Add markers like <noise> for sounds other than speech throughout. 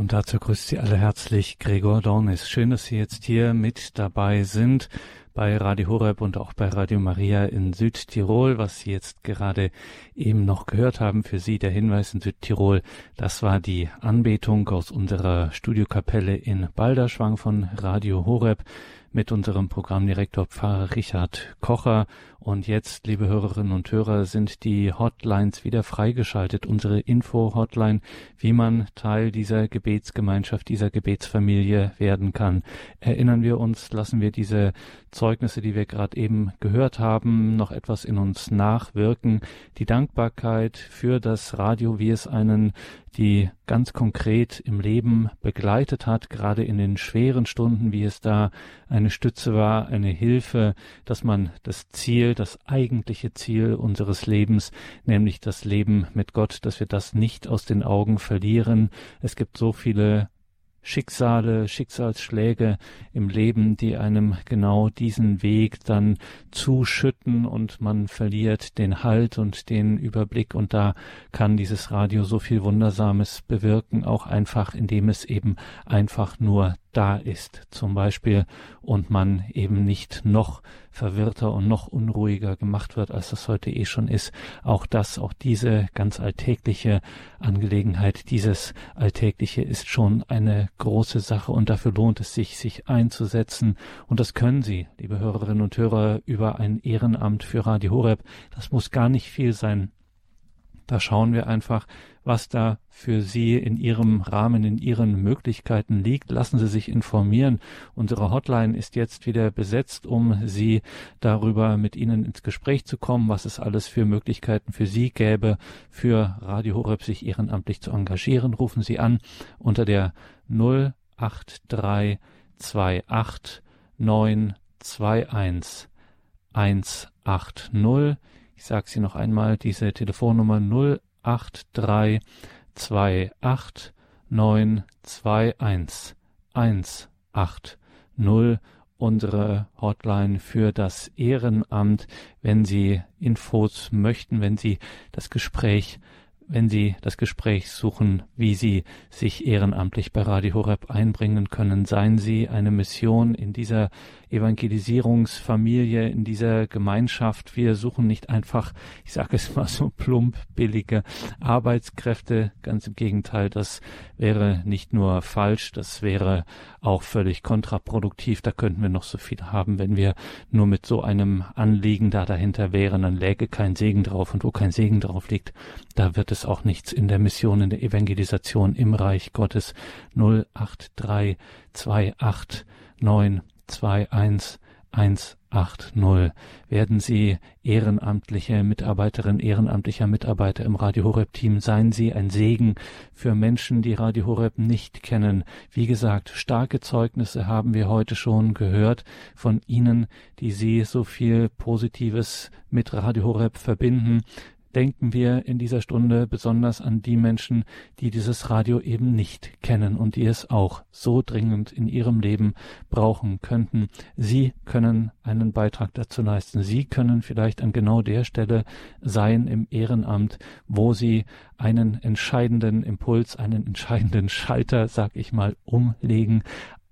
Und dazu grüßt Sie alle herzlich Gregor Dornis. Schön, dass Sie jetzt hier mit dabei sind bei Radio Horeb und auch bei Radio Maria in Südtirol, was Sie jetzt gerade eben noch gehört haben. Für Sie der Hinweis in Südtirol, das war die Anbetung aus unserer Studiokapelle in Balderschwang von Radio Horeb mit unserem Programmdirektor Pfarrer Richard Kocher. Und jetzt, liebe Hörerinnen und Hörer, sind die Hotlines wieder freigeschaltet. Unsere Info-Hotline, wie man Teil dieser Gebetsgemeinschaft, dieser Gebetsfamilie werden kann. Erinnern wir uns, lassen wir diese Zeugnisse, die wir gerade eben gehört haben, noch etwas in uns nachwirken. Die Dankbarkeit für das Radio, wie es einen die ganz konkret im Leben begleitet hat, gerade in den schweren Stunden, wie es da eine Stütze war, eine Hilfe, dass man das Ziel, das eigentliche Ziel unseres Lebens, nämlich das Leben mit Gott, dass wir das nicht aus den Augen verlieren. Es gibt so viele Schicksale, Schicksalsschläge im Leben, die einem genau diesen Weg dann zuschütten und man verliert den Halt und den Überblick und da kann dieses Radio so viel Wundersames bewirken, auch einfach, indem es eben einfach nur da ist, zum Beispiel, und man eben nicht noch verwirrter und noch unruhiger gemacht wird, als das heute eh schon ist. Auch das, auch diese ganz alltägliche Angelegenheit, dieses Alltägliche ist schon eine große Sache und dafür lohnt es sich, sich einzusetzen. Und das können Sie, liebe Hörerinnen und Hörer, über ein Ehrenamt für Radio Horeb. Das muss gar nicht viel sein. Da schauen wir einfach, was da für Sie in Ihrem Rahmen, in Ihren Möglichkeiten liegt. Lassen Sie sich informieren. Unsere Hotline ist jetzt wieder besetzt, um Sie darüber mit Ihnen ins Gespräch zu kommen, was es alles für Möglichkeiten für Sie gäbe, für Radio Horeb sich ehrenamtlich zu engagieren. Rufen Sie an unter der 08328 921 180. Ich sage sie noch einmal, diese Telefonnummer 083 28 921 180 unsere Hotline für das Ehrenamt, wenn Sie Infos möchten, wenn Sie das Gespräch wenn Sie das Gespräch suchen, wie Sie sich ehrenamtlich bei Radio Horeb einbringen können. Seien Sie eine Mission in dieser Evangelisierungsfamilie, in dieser Gemeinschaft. Wir suchen nicht einfach, ich sage es mal so plump, billige Arbeitskräfte. Ganz im Gegenteil, das wäre nicht nur falsch, das wäre auch völlig kontraproduktiv. Da könnten wir noch so viel haben, wenn wir nur mit so einem Anliegen da dahinter wären, dann läge kein Segen drauf. Und wo kein Segen drauf liegt, da wird es auch nichts in der Mission, in der Evangelisation im Reich Gottes. 08328 9 21180 werden Sie ehrenamtliche Mitarbeiterin, ehrenamtlicher Mitarbeiter im Radio Horeb Team. Seien Sie ein Segen für Menschen, die Radio Horeb nicht kennen. Wie gesagt, starke Zeugnisse haben wir heute schon gehört von Ihnen, die Sie so viel Positives mit Radio Horeb verbinden denken wir in dieser Stunde besonders an die Menschen, die dieses Radio eben nicht kennen und die es auch so dringend in ihrem Leben brauchen könnten. Sie können einen Beitrag dazu leisten. Sie können vielleicht an genau der Stelle sein im Ehrenamt, wo Sie einen entscheidenden Impuls, einen entscheidenden Schalter, sag ich mal, umlegen,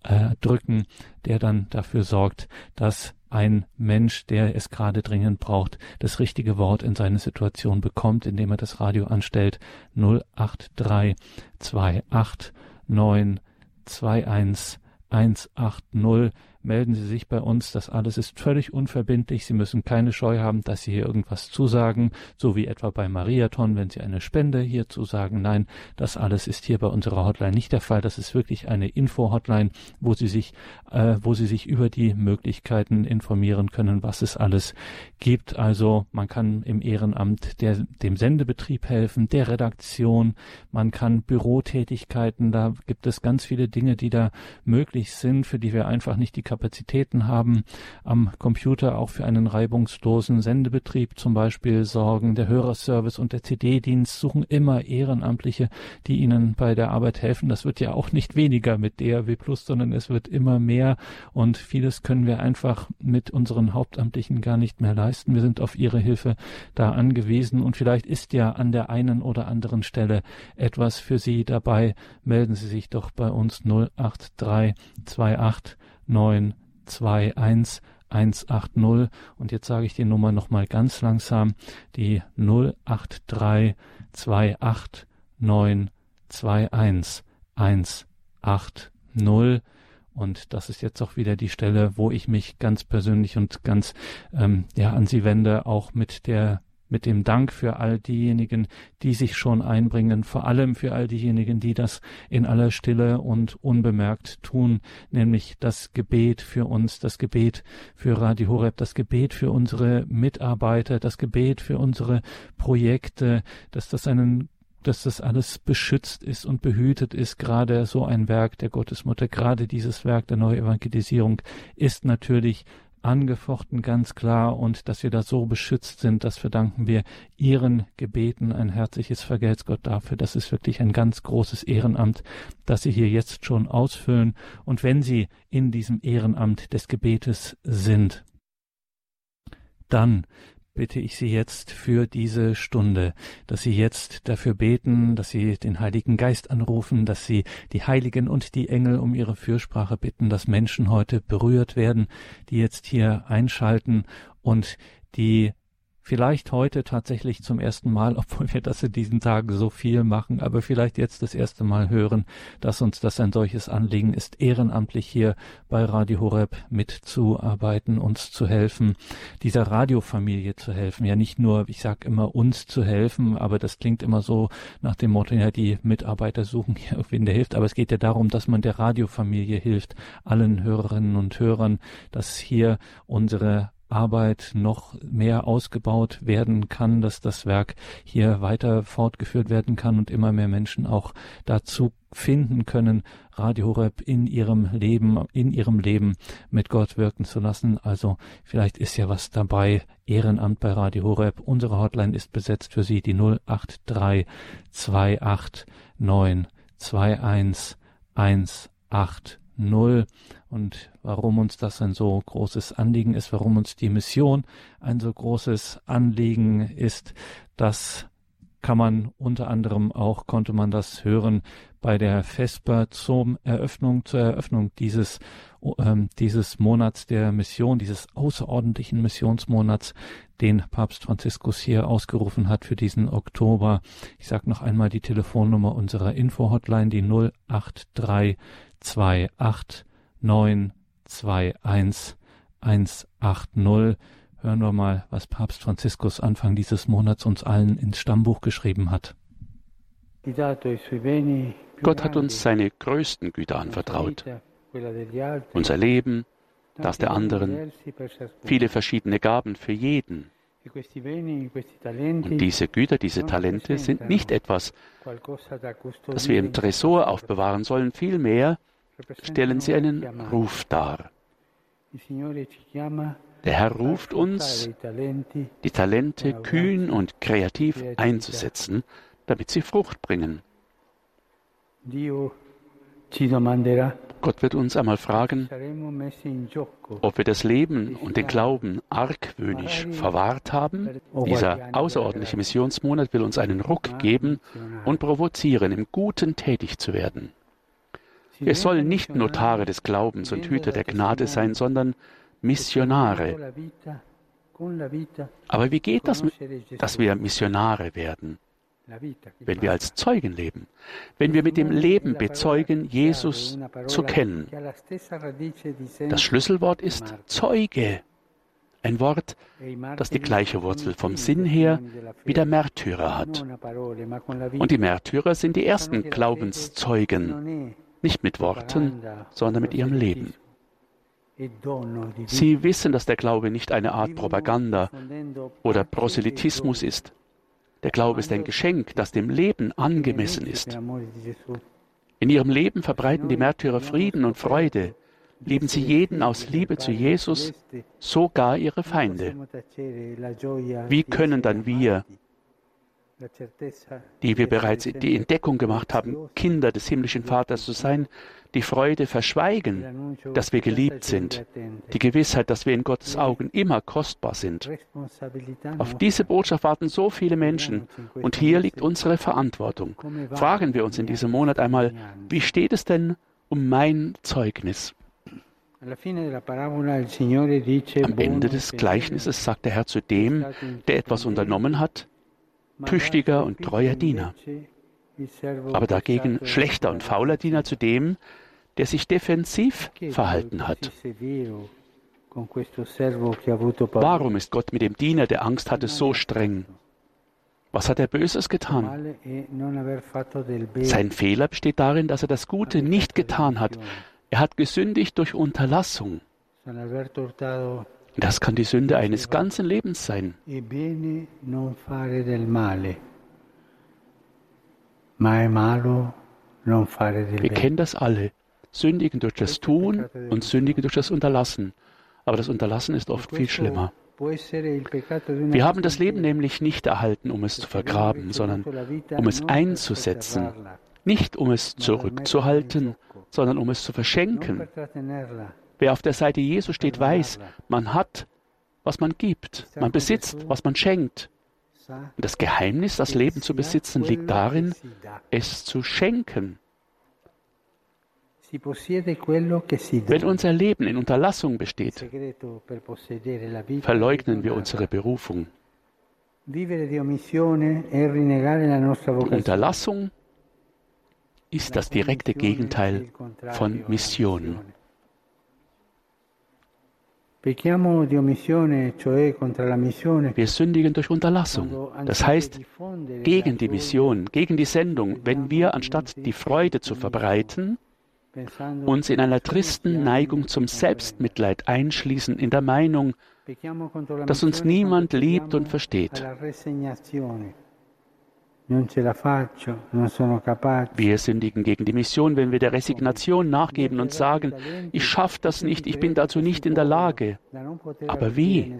äh, drücken, der dann dafür sorgt, dass ein Mensch, der es gerade dringend braucht, das richtige Wort in seine Situation bekommt, indem er das Radio anstellt. 083 28 9 21 180 melden Sie sich bei uns. Das alles ist völlig unverbindlich. Sie müssen keine Scheu haben, dass Sie hier irgendwas zusagen, so wie etwa bei Mariathon, wenn Sie eine Spende hier zusagen. Nein, das alles ist hier bei unserer Hotline nicht der Fall. Das ist wirklich eine Info-Hotline, wo Sie sich, äh, wo Sie sich über die Möglichkeiten informieren können, was es alles gibt. Also man kann im Ehrenamt der, dem Sendebetrieb helfen, der Redaktion, man kann Bürotätigkeiten, da gibt es ganz viele Dinge, die da möglich sind, für die wir einfach nicht die Kapazitäten haben, am Computer auch für einen reibungslosen Sendebetrieb zum Beispiel sorgen. Der Hörerservice und der CD-Dienst suchen immer Ehrenamtliche, die ihnen bei der Arbeit helfen. Das wird ja auch nicht weniger mit DRW Plus, sondern es wird immer mehr und vieles können wir einfach mit unseren Hauptamtlichen gar nicht mehr leisten. Wir sind auf ihre Hilfe da angewiesen und vielleicht ist ja an der einen oder anderen Stelle etwas für Sie dabei. Melden Sie sich doch bei uns 083 28 921 180 und jetzt sage ich die Nummer nochmal ganz langsam, die 083 28 921 180 und das ist jetzt auch wieder die Stelle, wo ich mich ganz persönlich und ganz ähm, ja an Sie wende, auch mit der mit dem Dank für all diejenigen, die sich schon einbringen, vor allem für all diejenigen, die das in aller Stille und unbemerkt tun, nämlich das Gebet für uns, das Gebet für Radio Horeb, das Gebet für unsere Mitarbeiter, das Gebet für unsere Projekte, dass das einen dass das alles beschützt ist und behütet ist. Gerade so ein Werk der Gottesmutter, gerade dieses Werk der Neuevangelisierung ist natürlich angefochten, ganz klar, und dass wir da so beschützt sind, das verdanken wir Ihren Gebeten. Ein herzliches Vergelt's Gott dafür. Das ist wirklich ein ganz großes Ehrenamt, das Sie hier jetzt schon ausfüllen. Und wenn Sie in diesem Ehrenamt des Gebetes sind, dann bitte ich Sie jetzt für diese Stunde, dass Sie jetzt dafür beten, dass Sie den Heiligen Geist anrufen, dass Sie die Heiligen und die Engel um ihre Fürsprache bitten, dass Menschen heute berührt werden, die jetzt hier einschalten und die vielleicht heute tatsächlich zum ersten Mal, <laughs> obwohl wir das in diesen Tagen so viel machen, aber vielleicht jetzt das erste Mal hören, dass uns das ein solches Anliegen ist, ehrenamtlich hier bei Radio Horeb mitzuarbeiten, uns zu helfen, dieser Radiofamilie zu helfen. Ja, nicht nur, ich sage immer uns zu helfen, aber das klingt immer so nach dem Motto, ja, die Mitarbeiter suchen hier wen der hilft, aber es geht ja darum, dass man der Radiofamilie hilft, allen Hörerinnen und Hörern, dass hier unsere Arbeit noch mehr ausgebaut werden kann, dass das Werk hier weiter fortgeführt werden kann und immer mehr Menschen auch dazu finden können, Radio Horeb in ihrem Leben, in ihrem Leben mit Gott wirken zu lassen. Also vielleicht ist ja was dabei. Ehrenamt bei Radio Horeb. Unsere Hotline ist besetzt für Sie, die 083 28 9 21 180 und warum uns das ein so großes Anliegen ist, warum uns die Mission ein so großes Anliegen ist, das kann man unter anderem auch, konnte man das hören bei der Vesper zum Eröffnung, zur Eröffnung dieses, ähm, dieses Monats der Mission, dieses außerordentlichen Missionsmonats, den Papst Franziskus hier ausgerufen hat für diesen Oktober. Ich sage noch einmal die Telefonnummer unserer Info-Hotline, die 08328 921 180. Hören wir mal, was Papst Franziskus Anfang dieses Monats uns allen ins Stammbuch geschrieben hat. Gott hat uns seine größten Güter anvertraut. Unser Leben, das der anderen, viele verschiedene Gaben für jeden. Und diese Güter, diese Talente sind nicht etwas, das wir im Tresor aufbewahren sollen, vielmehr stellen sie einen Ruf dar. Der Herr ruft uns, die Talente kühn und kreativ einzusetzen, damit sie Frucht bringen. Gott wird uns einmal fragen, ob wir das Leben und den Glauben argwöhnisch verwahrt haben. Dieser außerordentliche Missionsmonat will uns einen Ruck geben und provozieren, im Guten tätig zu werden. Wir sollen nicht Notare des Glaubens und Hüter der Gnade sein, sondern Missionare. Aber wie geht das, dass wir Missionare werden? Wenn wir als Zeugen leben, wenn wir mit dem Leben bezeugen, Jesus zu kennen. Das Schlüsselwort ist Zeuge. Ein Wort, das die gleiche Wurzel vom Sinn her wie der Märtyrer hat. Und die Märtyrer sind die ersten Glaubenszeugen nicht mit Worten, sondern mit ihrem Leben. Sie wissen, dass der Glaube nicht eine Art Propaganda oder Proselytismus ist. Der Glaube ist ein Geschenk, das dem Leben angemessen ist. In ihrem Leben verbreiten die Märtyrer Frieden und Freude, lieben sie jeden aus Liebe zu Jesus, sogar ihre Feinde. Wie können dann wir, die wir bereits die Entdeckung gemacht haben, Kinder des himmlischen Vaters zu sein, die Freude verschweigen, dass wir geliebt sind, die Gewissheit, dass wir in Gottes Augen immer kostbar sind. Auf diese Botschaft warten so viele Menschen und hier liegt unsere Verantwortung. Fragen wir uns in diesem Monat einmal, wie steht es denn um mein Zeugnis? Am Ende des Gleichnisses sagt der Herr zu dem, der etwas unternommen hat, tüchtiger und treuer Diener. Aber dagegen schlechter und fauler Diener zu dem, der sich defensiv verhalten hat. Warum ist Gott mit dem Diener, der Angst hatte, so streng? Was hat er Böses getan? Sein Fehler besteht darin, dass er das Gute nicht getan hat. Er hat gesündigt durch Unterlassung. Das kann die Sünde eines ganzen Lebens sein. Wir kennen das alle. Sündigen durch das Tun und sündigen durch das Unterlassen. Aber das Unterlassen ist oft viel schlimmer. Wir haben das Leben nämlich nicht erhalten, um es zu vergraben, sondern um es einzusetzen. Nicht um es zurückzuhalten, sondern um es zu verschenken. Wer auf der Seite Jesu steht, weiß, man hat, was man gibt. Man besitzt, was man schenkt. Und das Geheimnis, das Leben zu besitzen, liegt darin, es zu schenken. Wenn unser Leben in Unterlassung besteht, verleugnen wir unsere Berufung. Die Unterlassung ist das direkte Gegenteil von Mission. Wir sündigen durch Unterlassung. Das heißt, gegen die Mission, gegen die Sendung, wenn wir anstatt die Freude zu verbreiten, uns in einer tristen Neigung zum Selbstmitleid einschließen, in der Meinung, dass uns niemand liebt und versteht. Wir sündigen gegen die Mission, wenn wir der Resignation nachgeben und sagen, ich schaffe das nicht, ich bin dazu nicht in der Lage. Aber wie?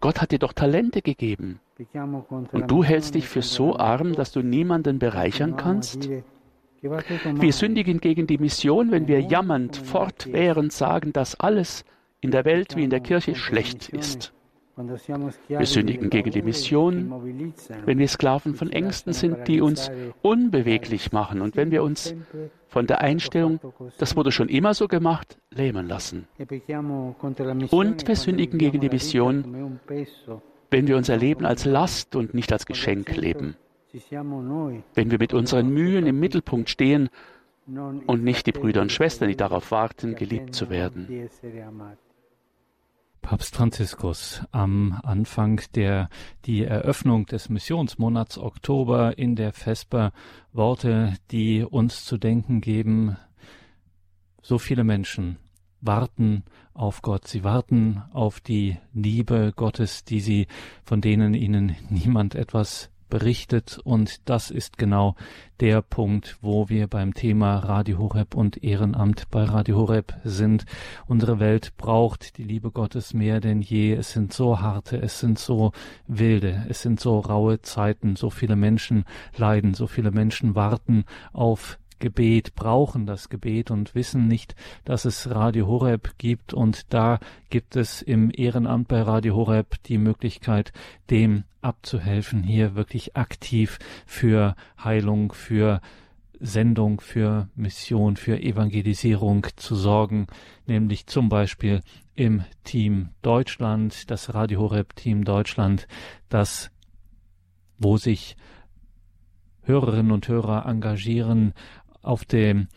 Gott hat dir doch Talente gegeben. Und du hältst dich für so arm, dass du niemanden bereichern kannst? Wir sündigen gegen die Mission, wenn wir jammernd fortwährend sagen, dass alles in der Welt wie in der Kirche schlecht ist. Wir sündigen gegen die Mission, wenn wir Sklaven von Ängsten sind, die uns unbeweglich machen. Und wenn wir uns von der Einstellung, das wurde schon immer so gemacht, lähmen lassen. Und wir sündigen gegen die Mission, wenn wir unser Leben als Last und nicht als Geschenk leben. wenn wir mit unseren Mühen im Mittelpunkt stehen und nicht die Brüder und Schwestern, die darauf warten, geliebt zu werden. Papst Franziskus am Anfang der die Eröffnung des Missionsmonats Oktober in der Vesper Worte, die uns zu denken geben. So viele Menschen warten auf Gott, sie warten auf die Liebe Gottes, die sie von denen ihnen niemand etwas berichtet und das ist genau der Punkt, wo wir beim Thema Radio Horeb und Ehrenamt bei Radio Horeb sind. Unsere Welt braucht die Liebe Gottes mehr denn je. Es sind so harte, es sind so wilde, es sind so raue Zeiten. So viele Menschen leiden, so viele Menschen warten auf Gebet, brauchen das Gebet und wissen nicht, dass es Radio Horeb gibt. Und da gibt es im Ehrenamt bei Radio Horeb die Möglichkeit, dem abzuhelfen, hier wirklich aktiv für Heilung, für Sendung, für Mission, für Evangelisierung zu sorgen, nämlich zum Beispiel im Team Deutschland, das Radio Horeb Team Deutschland, das, wo sich Hörerinnen und Hörer engagieren, auf dem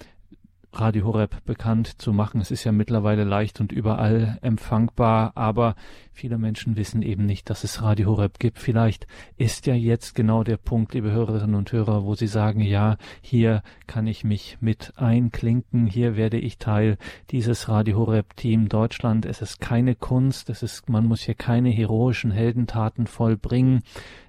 Radio Horeb bekannt zu machen. Es ist ja mittlerweile leicht und überall empfangbar, aber viele Menschen wissen eben nicht, dass es Radio Horeb gibt. Vielleicht ist ja jetzt genau der Punkt, liebe Hörerinnen und Hörer, wo Sie sagen, ja, hier kann ich mich mit einklinken, hier werde ich Teil dieses Radio Horeb Team Deutschland. Es ist keine Kunst, es ist, man muss hier keine heroischen Heldentaten vollbringen.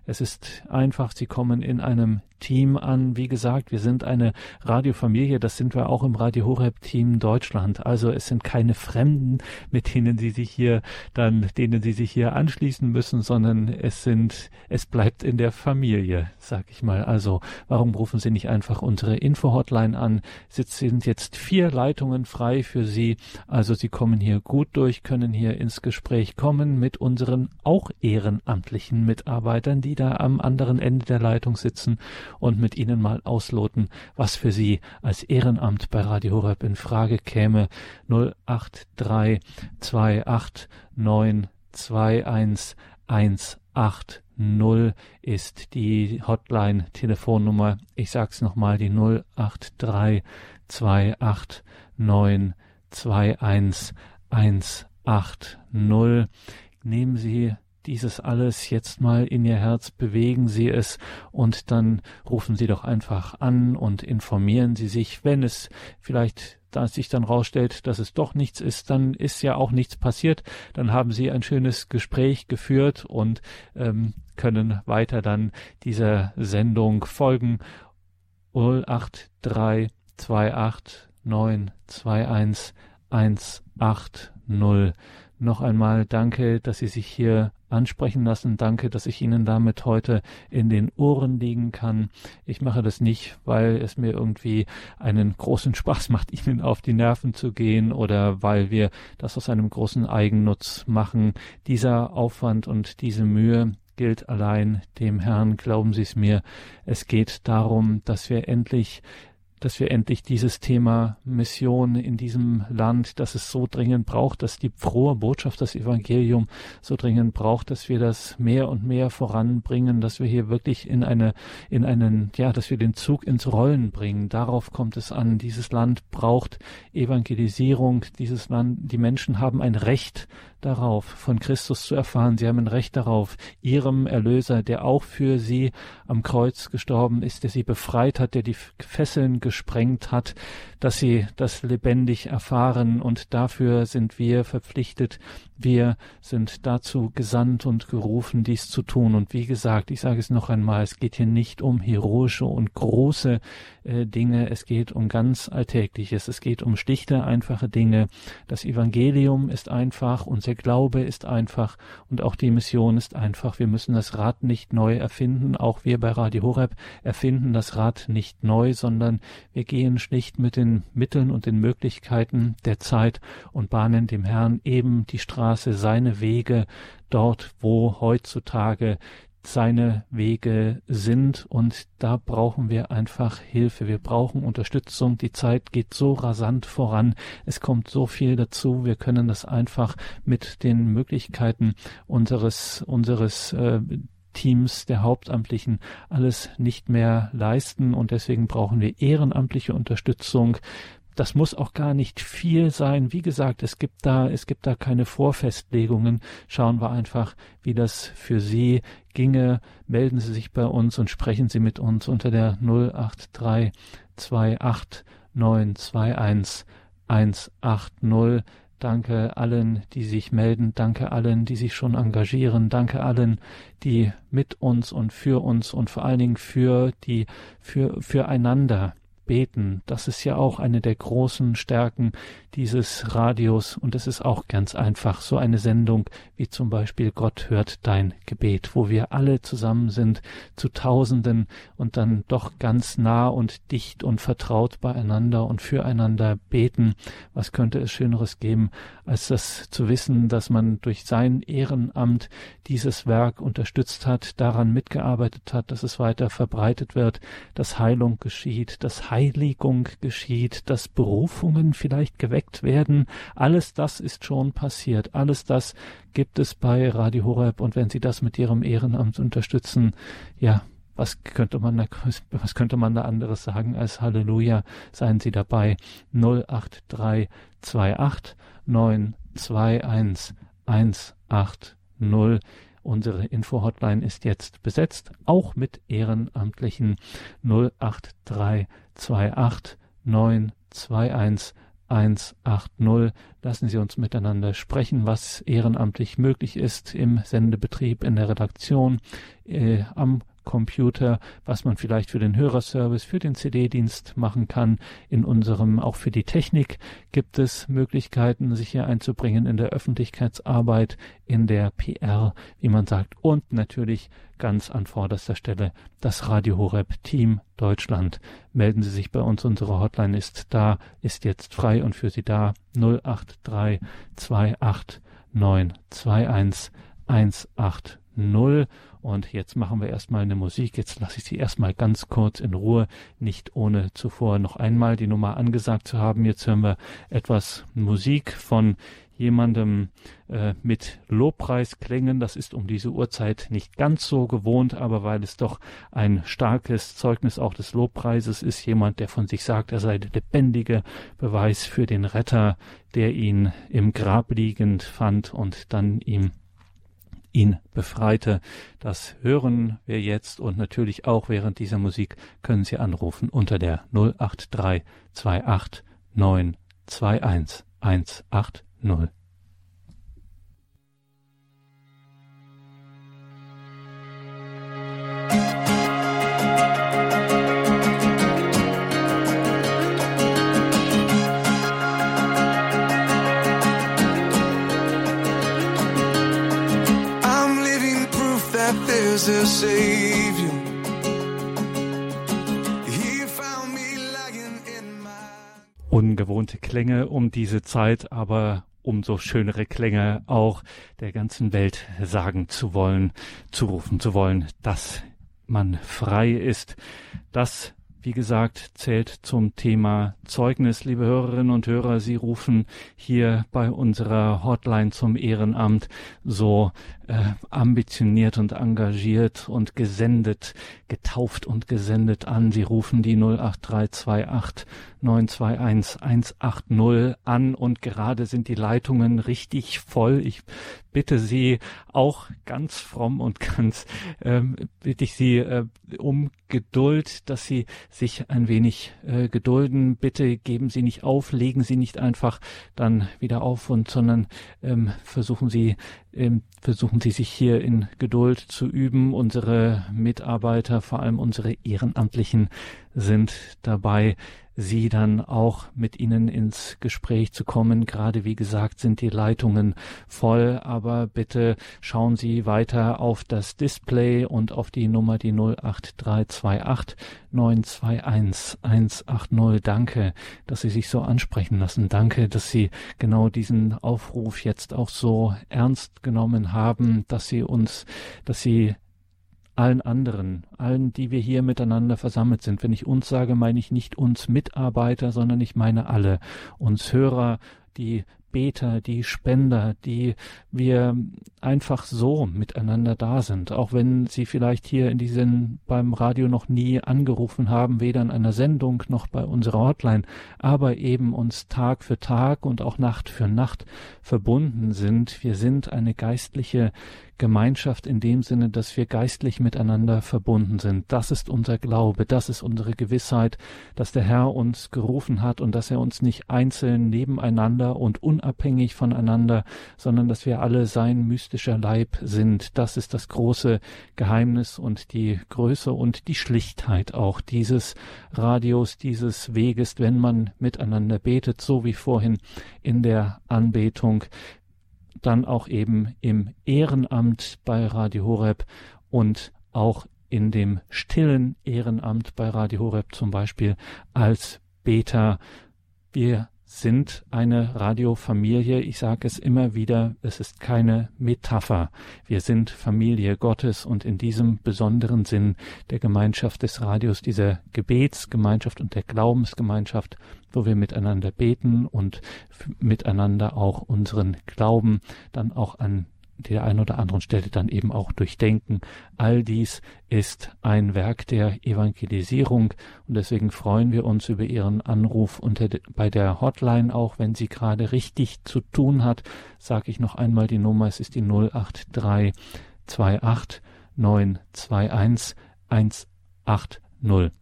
Es ist einfach, Sie kommen in einem Team an. Wie gesagt, wir sind eine Radiofamilie, das sind wir auch im Radio Horeb Team Deutschland. Also es sind keine Fremden, mit denen Sie sich hier dann, denen Sie sich hier anschließen müssen, sondern es sind, es bleibt in der Familie, sag ich mal. Also warum rufen Sie nicht einfach unsere Info-Hotline an? Es sind jetzt vier Leitungen frei für Sie. Also Sie kommen hier gut durch, können hier ins Gespräch kommen mit unseren auch ehrenamtlichen Mitarbeitern, die da am anderen Ende der Leitung sitzen und mit Ihnen mal ausloten, was für Sie als Ehrenamt bei Radio Horeb in Frage käme. 083 289 21180 ist die Hotline-Telefonnummer. Ich sag's nochmal, die 083 289 21180. Nehmen Sie dieses alles jetzt mal in Ihr Herz, bewegen Sie es und dann rufen Sie doch einfach an und informieren Sie sich, wenn es vielleicht da sich dann rausstellt, dass es doch nichts ist, dann ist ja auch nichts passiert. Dann haben Sie ein schönes Gespräch geführt und ähm, können weiter dann dieser Sendung folgen. 083 28 921 180 noch einmal danke, dass Sie sich hier ansprechen lassen. Danke, dass ich Ihnen damit heute in den Ohren liegen kann. Ich mache das nicht, weil es mir irgendwie einen großen Spaß macht, <laughs> Ihnen auf die Nerven zu gehen oder weil wir das aus einem großen Eigennutz machen. Dieser Aufwand und diese Mühe gilt allein dem Herrn, glauben Sie es mir. Es geht darum, dass wir endlich dass wir endlich dieses Thema Mission in diesem Land, dass es so dringend braucht, dass die frohe Botschaft, das Evangelium so dringend braucht, dass wir das mehr und mehr voranbringen, dass wir hier wirklich in eine, in einen, ja, dass wir den Zug ins Rollen bringen. Darauf kommt es an. Dieses Land braucht Evangelisierung. Dieses Land, die Menschen haben ein Recht darauf, von Christus zu erfahren. Sie haben ein Recht darauf, ihrem Erlöser, der auch für sie am Kreuz gestorben ist, der sie befreit hat, der die Fesseln gesprengt hat, dass sie das lebendig erfahren. Und dafür sind wir verpflichtet, wir sind dazu gesandt und gerufen, dies zu tun. Und wie gesagt, ich sage es noch einmal, es geht hier nicht um heroische und große äh, Dinge, es geht um ganz Alltägliches, es geht um schlichte, einfache Dinge. Das Evangelium ist einfach, unser Glaube ist einfach und auch die Mission ist einfach. Wir müssen das Rad nicht neu erfinden, auch wir bei Radio Horeb erfinden das Rad nicht neu, sondern wir gehen schlicht mit den Mitteln und den Möglichkeiten der Zeit und bahnen dem Herrn eben die Straße seine Wege dort, wo heutzutage seine Wege sind und da brauchen wir einfach Hilfe. Wir brauchen Unterstützung. Die Zeit geht so rasant voran. Es kommt so viel dazu. Wir können das einfach mit den Möglichkeiten unseres, unseres äh, Teams der Hauptamtlichen alles nicht mehr leisten und deswegen brauchen wir ehrenamtliche Unterstützung das muss auch gar nicht viel sein. Wie gesagt, es gibt da, es gibt da keine Vorfestlegungen. Schauen wir einfach, wie das für Sie ginge. Melden Sie sich bei uns und sprechen Sie mit uns unter der 083 28 921 180. Danke allen, die sich melden. Danke allen, die sich schon engagieren. Danke allen, die mit uns und für uns und vor allen Dingen für die, für, füreinander beten. Das ist ja auch eine der großen Stärken dieses Radios und es ist auch ganz einfach so eine Sendung wie zum Beispiel Gott hört dein Gebet, wo wir alle zusammen sind zu Tausenden und dann doch ganz nah und dicht und vertraut beieinander und füreinander beten. Was könnte es Schöneres geben, als das zu wissen, dass man durch sein Ehrenamt dieses Werk unterstützt hat, daran mitgearbeitet hat, dass es weiter verbreitet wird, dass Heilung geschieht, dass Heiligung geschieht, dass Berufungen vielleicht geweckt werden. Alles das ist schon passiert. Alles das gibt es bei Radio Horeb. Und wenn Sie das mit Ihrem Ehrenamt unterstützen, ja, was könnte man da, was könnte man da anderes sagen als Halleluja? Seien Sie dabei. 08328 921 180. Unsere Info-Hotline ist jetzt besetzt, auch mit Ehrenamtlichen 08328 921 180. Lassen Sie uns miteinander sprechen, was ehrenamtlich möglich ist im Sendebetrieb, in der Redaktion, äh, am Computer, was man vielleicht für den Hörerservice, für den CD-Dienst machen kann. In unserem, auch für die Technik gibt es Möglichkeiten, sich hier einzubringen in der Öffentlichkeitsarbeit, in der PR, wie man sagt, und natürlich ganz an vorderster Stelle das Radio Horeb Team Deutschland. Melden Sie sich bei uns, unsere Hotline ist da, ist jetzt frei und für Sie da 083 28 921 180 und jetzt machen wir erstmal eine Musik. Jetzt lasse ich Sie erstmal ganz kurz in Ruhe, nicht ohne zuvor noch einmal die Nummer angesagt zu haben. Jetzt hören wir etwas Musik von jemandem äh, mit Lobpreisklängen. Das ist um diese Uhrzeit nicht ganz so gewohnt, aber weil es doch ein starkes Zeugnis auch des Lobpreises ist, jemand, der von sich sagt, er sei der lebendige Beweis für den Retter, der ihn im Grab liegend fand und dann ihm ihn befreite. Das hören wir jetzt und natürlich auch während dieser Musik können Sie anrufen unter der 083 28 921 180. Ungewohnte Klänge um diese Zeit, aber umso schönere Klänge auch der ganzen Welt sagen zu wollen, zurufen zu wollen, dass man frei ist. Das wie gesagt, zählt zum Thema Zeugnis. Liebe Hörerinnen und Hörer, Sie rufen hier bei unserer Hotline zum Ehrenamt so äh, ambitioniert und engagiert und gesendet, getauft und gesendet an. Sie rufen die 08328 921 180 an und gerade sind die Leitungen richtig voll. Ich bitte Sie auch ganz fromm und ganz ähm, bitte ich Sie äh, um Geduld, dass Sie sich ein wenig äh, gedulden. Bitte geben Sie nicht auf, legen Sie nicht einfach dann wieder auf und sondern ähm, versuchen Sie ähm, versuchen Sie sich hier in Geduld zu üben. Unsere Mitarbeiter, vor allem unsere Ehrenamtlichen, sind dabei, Sie dann auch mit Ihnen ins Gespräch zu kommen. Gerade wie gesagt sind die Leitungen voll, aber bitte schauen Sie weiter auf das Display und auf die Nummer die 08328 921 180. Danke, dass Sie sich so ansprechen lassen. Danke, dass Sie genau diesen Aufruf jetzt auch so ernst genommen haben, dass Sie uns, dass Sie allen anderen, allen, die wir hier miteinander versammelt sind. Wenn ich uns sage, meine ich nicht uns Mitarbeiter, sondern ich meine alle, uns Hörer, die Beter, die Spender, die wir einfach so miteinander da sind, auch wenn sie vielleicht hier in diesen beim Radio noch nie angerufen haben, weder in einer Sendung noch bei unserer Hotline, aber eben uns Tag für Tag und auch Nacht für Nacht verbunden sind. Wir sind eine geistliche Gemeinschaft in dem Sinne, dass wir geistlich miteinander verbunden sind. Das ist unser Glaube, das ist unsere Gewissheit, dass der Herr uns gerufen hat und dass er uns nicht einzeln nebeneinander und unabhängig voneinander, sondern dass wir alle sein mystischer Leib sind. Das ist das große Geheimnis und die Größe und die Schlichtheit auch dieses Radios, dieses Weges, wenn man miteinander betet, so wie vorhin in der Anbetung dann auch eben im Ehrenamt bei Radio Horeb und auch in dem stillen Ehrenamt bei Radio Horeb zum Beispiel als Beter. Wir sind eine Radiofamilie. Ich sage es immer wieder, es ist keine Metapher. Wir sind Familie Gottes und in diesem besonderen Sinn der Gemeinschaft des Radios, dieser Gebetsgemeinschaft und der Glaubensgemeinschaft, wo wir miteinander beten und miteinander auch unseren Glauben dann auch an der einen oder anderen Stelle dann eben auch durchdenken. All dies ist ein Werk der Evangelisierung und deswegen freuen wir uns über Ihren Anruf unter de, bei der Hotline, auch wenn sie gerade richtig zu tun hat, sage ich noch einmal die Nummer, es ist die 08328 921 180.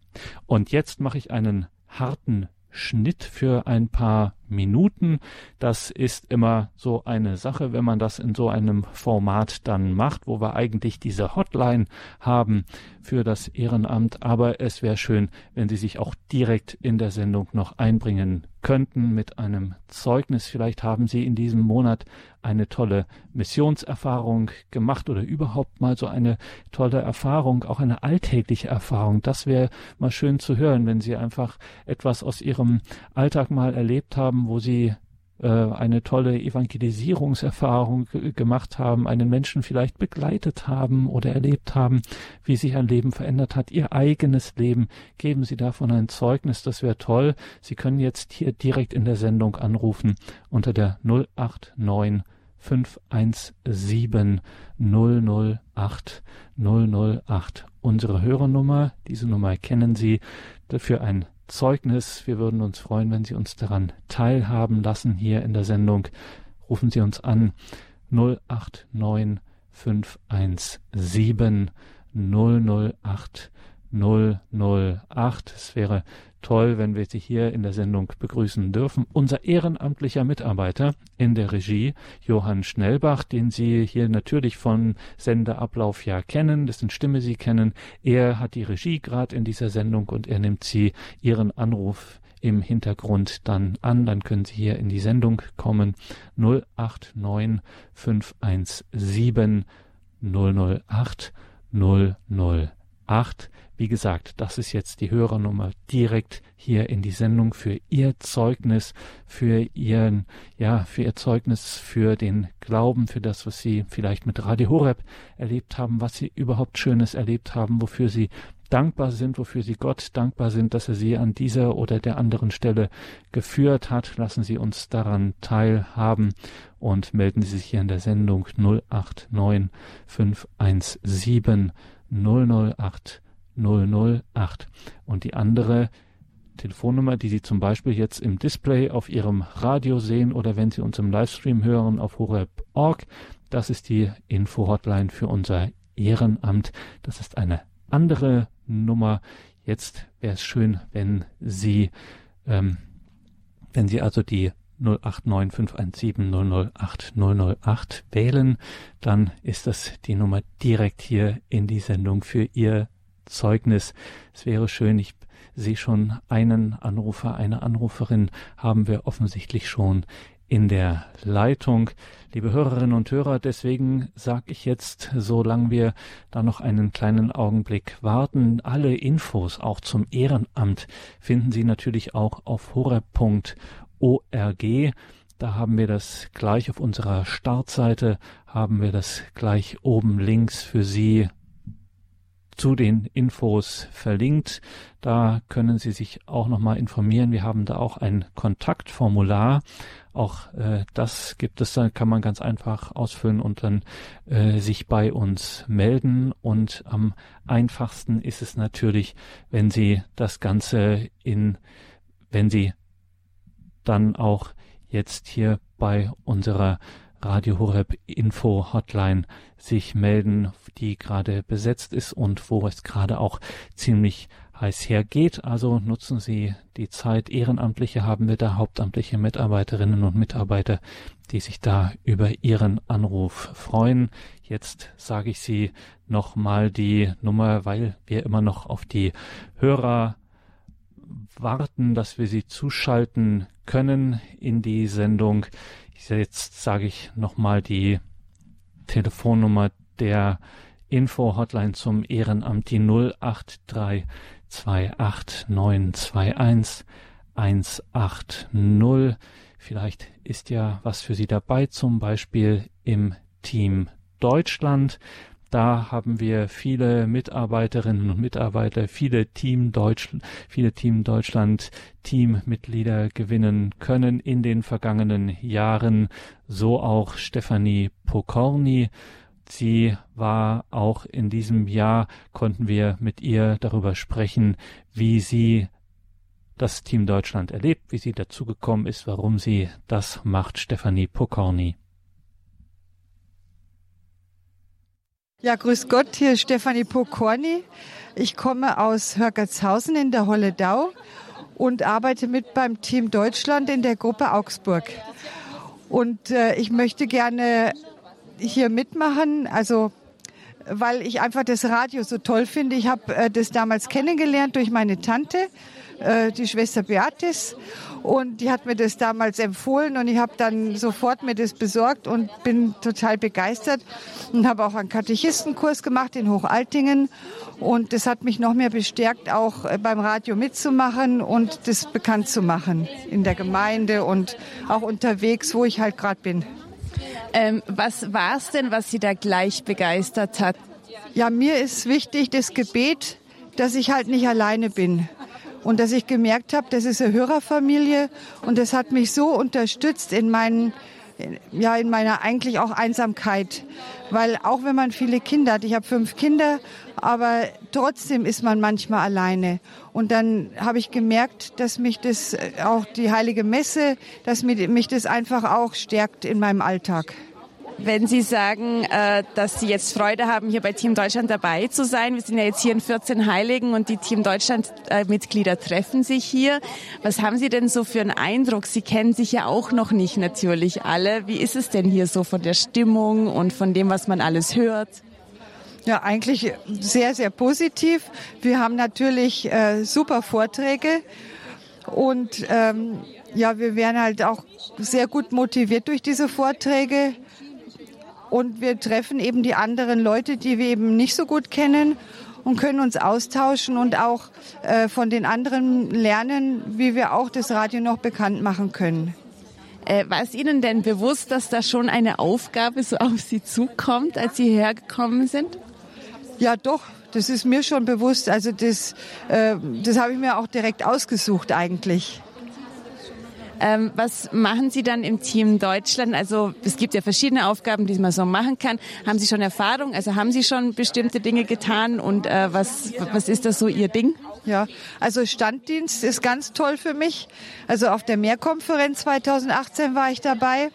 Und jetzt mache ich einen harten Schnitt für ein paar Minuten. Das ist immer so eine Sache, wenn man das in so einem Format dann macht, wo wir eigentlich diese Hotline haben für das Ehrenamt. Aber es wäre schön, wenn Sie sich auch direkt in der Sendung noch einbringen könnten mit einem Zeugnis. Vielleicht haben Sie in diesem Monat eine tolle Missionserfahrung gemacht oder überhaupt mal so eine tolle Erfahrung, auch eine alltägliche Erfahrung. Das wäre mal schön zu hören, wenn Sie einfach etwas aus Ihrem Alltag mal erlebt haben, wo Sie eine tolle Evangelisierungserfahrung gemacht haben, einen Menschen vielleicht begleitet haben oder erlebt haben, wie sich ein Leben verändert hat, ihr eigenes Leben. Geben Sie davon ein Zeugnis, das wäre toll. Sie können jetzt hier direkt in der Sendung anrufen unter der 089 517 008 008. Unsere Hörernummer, diese Nummer kennen Sie, für ein Zeugnis. Wir würden uns freuen, wenn Sie uns daran teilhaben lassen hier in der Sendung. Rufen Sie uns an 089 517 008 008. Es wäre toll, wenn wir Sie hier in der Sendung begrüßen dürfen. Unser ehrenamtlicher Mitarbeiter in der Regie, Johann Schnellbach, den Sie hier natürlich von Sendeablauf ja kennen, dessen Stimme Sie kennen. Er hat die Regie gerade in dieser Sendung und er nimmt Sie Ihren Anruf im Hintergrund dann an. Dann können Sie hier in die Sendung kommen. 089 517 008 008. Wie gesagt, das ist jetzt die Hörernummer direkt hier in die Sendung für Ihr Zeugnis, für Ihren, ja, für Ihr Zeugnis, für den Glauben, für das, was Sie vielleicht mit Radio Horeb erlebt haben, was Sie überhaupt Schönes erlebt haben, wofür Sie dankbar sind, wofür Sie Gott dankbar sind, dass er Sie an dieser oder der anderen Stelle geführt hat. Lassen Sie uns daran teilhaben und melden Sie sich hier in der Sendung 089 517 008 008. Und die andere Telefonnummer, die Sie zum Beispiel jetzt im Display auf Ihrem Radio sehen oder wenn Sie uns im Livestream hören auf horeb.org, das ist die Info-Hotline für unser Ehrenamt. Das ist eine andere Nummer. Jetzt wäre es schön, wenn Sie, ähm, wenn Sie also die 089 008 008 wählen, dann ist das die Nummer direkt hier in die Sendung für Ihr Zeugnis. Es wäre schön, ich sehe schon einen Anrufer, eine Anruferin haben wir offensichtlich schon in der Leitung. Liebe Hörerinnen und Hörer, deswegen sage ich jetzt, solange wir da noch einen kleinen Augenblick warten, alle Infos auch zum Ehrenamt finden Sie natürlich auch auf horeb.org. Da haben wir das gleich auf unserer Startseite, haben wir das gleich oben links für Sie zu den Infos verlinkt. Da können Sie sich auch nochmal informieren. Wir haben da auch ein Kontaktformular. Auch äh, das gibt es, da kann man ganz einfach ausfüllen und dann äh, sich bei uns melden. Und am einfachsten ist es natürlich, wenn Sie das Ganze in, wenn Sie dann auch jetzt hier bei unserer Radio Horeb Info Hotline sich melden, die gerade besetzt ist und wo es gerade auch ziemlich heiß hergeht. Also nutzen Sie die Zeit. Ehrenamtliche haben wir da, hauptamtliche Mitarbeiterinnen und Mitarbeiter, die sich da über Ihren Anruf freuen. Jetzt sage ich Sie nochmal die Nummer, weil wir immer noch auf die Hörer warten, dass wir sie zuschalten können in die Sendung. Jetzt sage ich nochmal die Telefonnummer der Info-Hotline zum Ehrenamt, die 083289211 180. Vielleicht ist ja was für Sie dabei, zum Beispiel im Team Deutschland. Da haben wir viele Mitarbeiterinnen und Mitarbeiter, viele Team Deutschland, viele Team Deutschland Teammitglieder gewinnen können in den vergangenen Jahren. So auch Stefanie Pokorny. Sie war auch in diesem Jahr, konnten wir mit ihr darüber sprechen, wie sie das Team Deutschland erlebt, wie sie dazugekommen ist, warum sie das macht, Stefanie Pokorny. Ja, grüß Gott, hier ist Stefanie Pokorny. Ich komme aus Hörgertshausen in der Holledau und arbeite mit beim Team Deutschland in der Gruppe Augsburg. Und äh, ich möchte gerne hier mitmachen, also weil ich einfach das Radio so toll finde. Ich habe äh, das damals kennengelernt durch meine Tante, äh, die Schwester Beatis. Und die hat mir das damals empfohlen und ich habe dann sofort mir das besorgt und bin total begeistert und habe auch einen Katechistenkurs gemacht in Hochaltingen. Und das hat mich noch mehr bestärkt, auch äh, beim Radio mitzumachen und das bekannt zu machen in der Gemeinde und auch unterwegs, wo ich halt gerade bin. Ähm, was war es denn, was Sie da gleich begeistert hat? Ja, mir ist wichtig das Gebet, dass ich halt nicht alleine bin und dass ich gemerkt habe, das ist eine Hörerfamilie und das hat mich so unterstützt in meinen ja in meiner eigentlich auch Einsamkeit, weil auch wenn man viele Kinder hat, ich habe fünf Kinder, aber trotzdem ist man manchmal alleine und dann habe ich gemerkt, dass mich das auch die heilige Messe, dass mich das einfach auch stärkt in meinem Alltag. Wenn Sie sagen, äh, dass Sie jetzt Freude haben, hier bei Team Deutschland dabei zu sein, wir sind ja jetzt hier in 14 Heiligen und die Team Deutschland-Mitglieder treffen sich hier. Was haben Sie denn so für einen Eindruck? Sie kennen sich ja auch noch nicht natürlich alle. Wie ist es denn hier so von der Stimmung und von dem, was man alles hört? Ja, eigentlich sehr, sehr positiv. Wir haben natürlich äh, super Vorträge und ähm, ja, wir werden halt auch sehr gut motiviert durch diese Vorträge und wir treffen eben die anderen Leute, die wir eben nicht so gut kennen und können uns austauschen und auch äh, von den anderen lernen, wie wir auch das Radio noch bekannt machen können. Äh, war es Ihnen denn bewusst, dass da schon eine Aufgabe so auf Sie zukommt, als Sie hergekommen sind? Ja, doch. Das ist mir schon bewusst. Also das, äh, das habe ich mir auch direkt ausgesucht eigentlich. Ähm, was machen Sie dann im Team Deutschland? Also es gibt ja verschiedene Aufgaben, die man so machen kann. Haben Sie schon Erfahrung? Also haben Sie schon bestimmte Dinge getan und äh, was, was ist das so Ihr Ding? Ja, also Standdienst ist ganz toll für mich. Also auf der Mehrkonferenz 2018 war ich dabei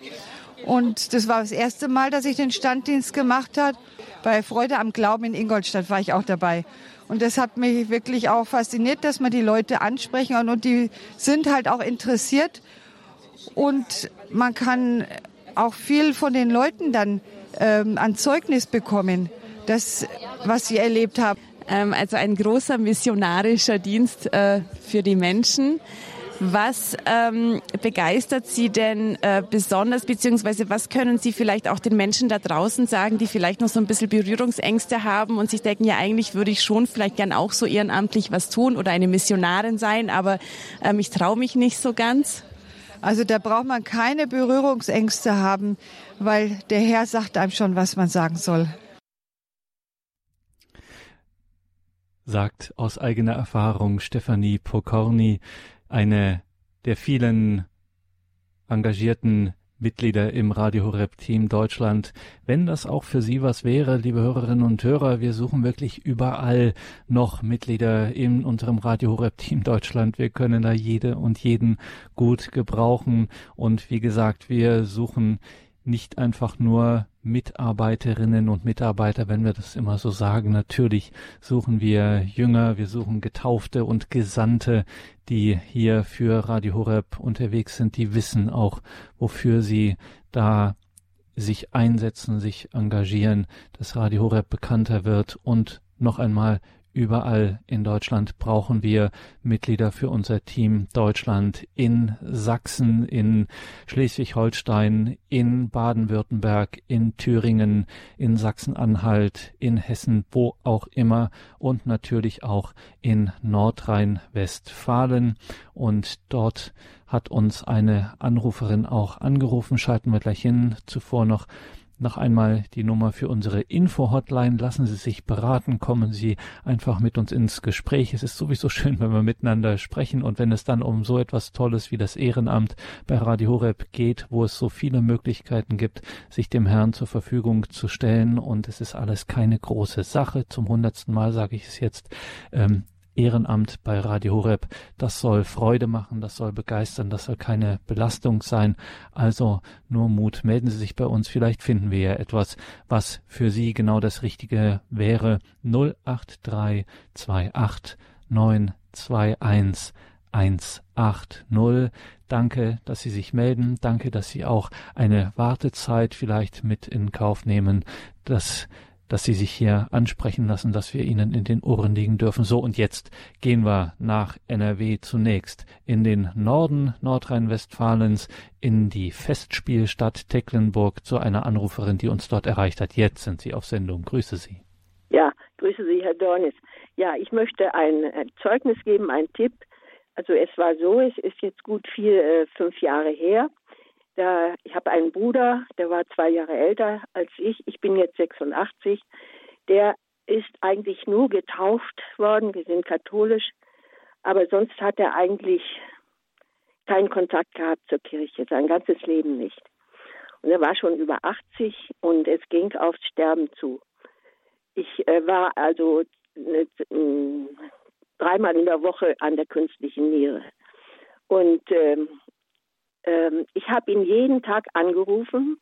und das war das erste Mal, dass ich den Standdienst gemacht habe. Bei Freude am Glauben in Ingolstadt war ich auch dabei. Und das hat mich wirklich auch fasziniert, dass man die Leute ansprechen und die sind halt auch interessiert. Und man kann auch viel von den Leuten dann ähm, an Zeugnis bekommen, das, was sie erlebt haben. Ähm, also ein großer missionarischer Dienst äh, für die Menschen. Was ähm, begeistert Sie denn äh, besonders, beziehungsweise was können Sie vielleicht auch den Menschen da draußen sagen, die vielleicht noch so ein bisschen Berührungsängste haben und sich denken, ja eigentlich würde ich schon vielleicht gern auch so ehrenamtlich was tun oder eine Missionarin sein, aber ähm, ich traue mich nicht so ganz? Also da braucht man keine Berührungsängste haben, weil der Herr sagt einem schon, was man sagen soll. Sagt aus eigener Erfahrung Stefanie Pokorny, eine der vielen engagierten Mitglieder im Radio Horeb Team Deutschland. Wenn das auch für Sie was wäre, liebe Hörerinnen und Hörer, wir suchen wirklich überall noch Mitglieder in unserem Radio Horeb Team Deutschland. Wir können da jede und jeden gut gebrauchen. Und wie gesagt, wir suchen nicht einfach nur Mitarbeiterinnen und Mitarbeiter, wenn wir das immer so sagen. Natürlich suchen wir Jünger, wir suchen Getaufte und Gesandte, die hier für Radio Horeb unterwegs sind, die wissen auch, wofür sie da sich einsetzen, sich engagieren, dass Radio Horeb bekannter wird und noch einmal Überall in Deutschland brauchen wir Mitglieder für unser Team Deutschland in Sachsen, in Schleswig-Holstein, in Baden-Württemberg, in Thüringen, in Sachsen-Anhalt, in Hessen, wo auch immer und natürlich auch in Nordrhein-Westfalen. Und dort hat uns eine Anruferin auch angerufen, schalten wir gleich hin. Zuvor noch noch einmal die Nummer für unsere Info-Hotline. Lassen Sie sich beraten, kommen Sie einfach mit uns ins Gespräch. Es ist sowieso schön, wenn wir miteinander sprechen und wenn es dann um so etwas Tolles wie das Ehrenamt bei Radio Horeb geht, wo es so viele Möglichkeiten gibt, sich dem Herrn zur Verfügung zu stellen und es ist alles keine große Sache. Zum hundertsten Mal sage ich es jetzt. Ähm, Ehrenamt bei Radio Horeb. Das soll Freude machen, das soll begeistern, das soll keine Belastung sein. Also nur Mut. Melden Sie sich bei uns. Vielleicht finden wir ja etwas, was für Sie genau das Richtige wäre. 08328 921 180. Danke, dass Sie sich melden. Danke, dass Sie auch eine Wartezeit vielleicht mit in Kauf nehmen, dass dass Sie sich hier ansprechen lassen, dass wir Ihnen in den Ohren liegen dürfen. So, und jetzt gehen wir nach NRW zunächst in den Norden Nordrhein-Westfalens, in die Festspielstadt Tecklenburg zu einer Anruferin, die uns dort erreicht hat. Jetzt sind Sie auf Sendung. Grüße Sie. Ja, grüße Sie, Herr Dornis. Ja, ich möchte ein, ein Zeugnis geben, einen Tipp. Also es war so, es ist jetzt gut vier, äh, fünf Jahre her. Da, ich habe einen Bruder, der war zwei Jahre älter als ich. Ich bin jetzt 86. Der ist eigentlich nur getauft worden. Wir sind katholisch. Aber sonst hat er eigentlich keinen Kontakt gehabt zur Kirche, sein ganzes Leben nicht. Und er war schon über 80 und es ging aufs Sterben zu. Ich äh, war also äh, dreimal in der Woche an der künstlichen Niere. Und ähm, ähm, ich habe ihn jeden Tag angerufen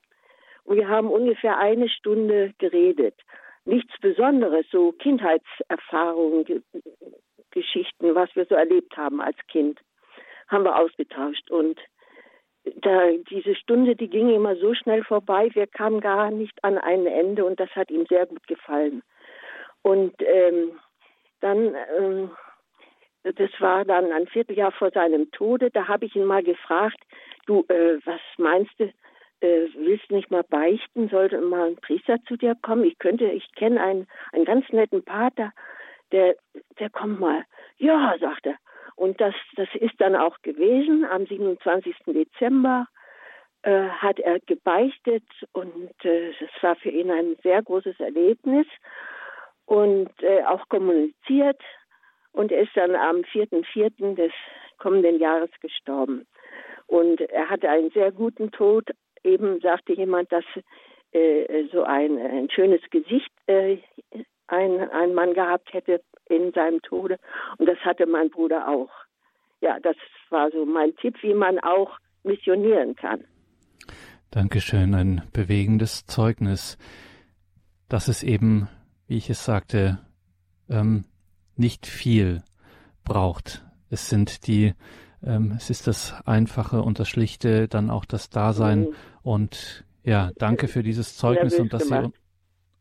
und wir haben ungefähr eine Stunde geredet. Nichts Besonderes, so Kindheitserfahrungen, Geschichten, was wir so erlebt haben als Kind, haben wir ausgetauscht. Und da, diese Stunde, die ging immer so schnell vorbei, wir kamen gar nicht an ein Ende und das hat ihm sehr gut gefallen. Und ähm, dann ähm, das war dann ein Vierteljahr vor seinem Tode, da habe ich ihn mal gefragt, du, äh, was meinst du, äh, willst nicht mal beichten, sollte mal ein Priester zu dir kommen? Ich könnte, ich kenne einen, einen ganz netten Pater, der, der kommt mal. Ja, sagt er. Und das, das ist dann auch gewesen. Am 27. Dezember äh, hat er gebeichtet und äh, das war für ihn ein sehr großes Erlebnis und äh, auch kommuniziert und er ist dann am 4.4. des kommenden Jahres gestorben. Und er hatte einen sehr guten Tod. Eben sagte jemand, dass äh, so ein, ein schönes Gesicht äh, ein, ein Mann gehabt hätte in seinem Tode. Und das hatte mein Bruder auch. Ja, das war so mein Tipp, wie man auch missionieren kann. Dankeschön, ein bewegendes Zeugnis, dass es eben, wie ich es sagte, ähm, nicht viel braucht. Es sind die, ähm, es ist das Einfache und das Schlichte, dann auch das Dasein mhm. und ja, danke für dieses Zeugnis und dass Sie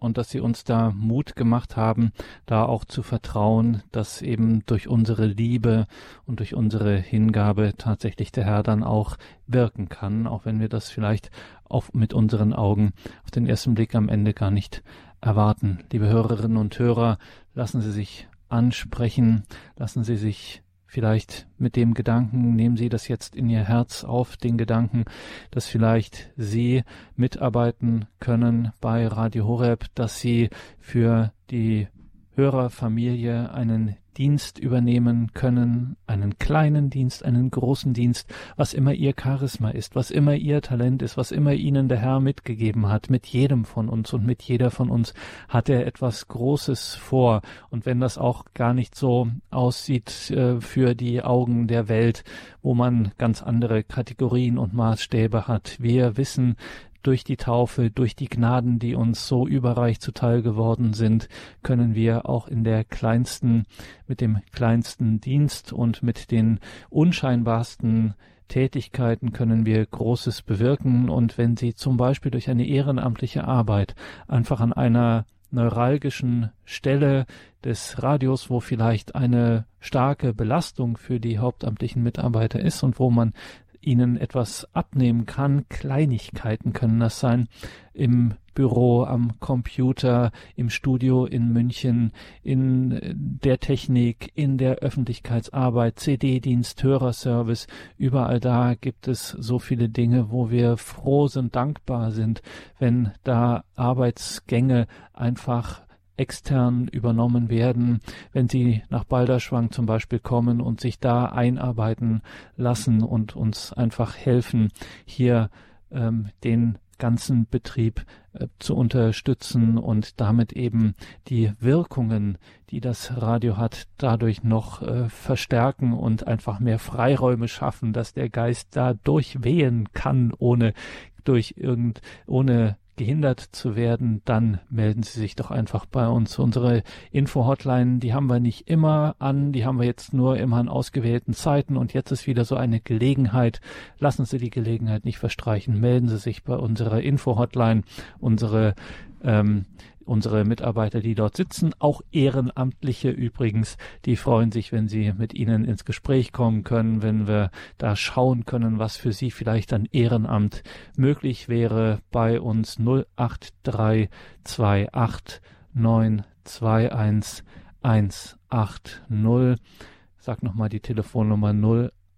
und dass Sie uns da Mut gemacht haben, da auch zu vertrauen, dass eben durch unsere Liebe und durch unsere Hingabe tatsächlich der Herr dann auch wirken kann, auch wenn wir das vielleicht auch mit unseren Augen auf den ersten Blick am Ende gar nicht erwarten. Liebe Hörerinnen und Hörer, lassen Sie sich ansprechen. Lassen Sie sich vielleicht mit dem Gedanken, nehmen Sie das jetzt in Ihr Herz auf, den Gedanken, dass vielleicht Sie mitarbeiten können bei Radio Horeb, dass Sie für die Hörerfamilie einen Dienst übernehmen können, einen kleinen Dienst, einen großen Dienst, was immer ihr Charisma ist, was immer ihr Talent ist, was immer ihnen der Herr mitgegeben hat, mit jedem von uns und mit jeder von uns hat er etwas Großes vor. Und wenn das auch gar nicht so aussieht äh, für die Augen der Welt, wo man ganz andere Kategorien und Maßstäbe hat, wir wissen, durch die Taufe, durch die Gnaden, die uns so überreich zuteil geworden sind, können wir auch in der kleinsten, mit dem kleinsten Dienst und mit den unscheinbarsten Tätigkeiten können wir Großes bewirken. Und wenn Sie zum Beispiel durch eine ehrenamtliche Arbeit einfach an einer neuralgischen Stelle des Radios, wo vielleicht eine starke Belastung für die hauptamtlichen Mitarbeiter ist und wo man ihnen etwas abnehmen kann. Kleinigkeiten können das sein. Im Büro, am Computer, im Studio in München, in der Technik, in der Öffentlichkeitsarbeit, CD-Dienst, Hörerservice. Überall da gibt es so viele Dinge, wo wir froh sind, dankbar sind, wenn da Arbeitsgänge einfach extern übernommen werden, wenn sie nach Balderschwang zum Beispiel kommen und sich da einarbeiten lassen und uns einfach helfen, hier ähm, den ganzen Betrieb äh, zu unterstützen und damit eben die Wirkungen, die das Radio hat, dadurch noch äh, verstärken und einfach mehr Freiräume schaffen, dass der Geist da durchwehen kann, ohne durch irgend, ohne gehindert zu werden, dann melden Sie sich doch einfach bei uns. Unsere Info-Hotline, die haben wir nicht immer an, die haben wir jetzt nur immer an ausgewählten Zeiten und jetzt ist wieder so eine Gelegenheit. Lassen Sie die Gelegenheit nicht verstreichen. Melden Sie sich bei unserer Info-Hotline. Unsere ähm, unsere Mitarbeiter, die dort sitzen, auch Ehrenamtliche übrigens, die freuen sich, wenn sie mit ihnen ins Gespräch kommen können, wenn wir da schauen können, was für sie vielleicht an Ehrenamt möglich wäre bei uns 08328 921 180. Sag nochmal die Telefonnummer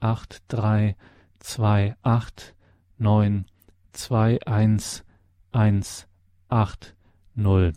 08328 921 180 null.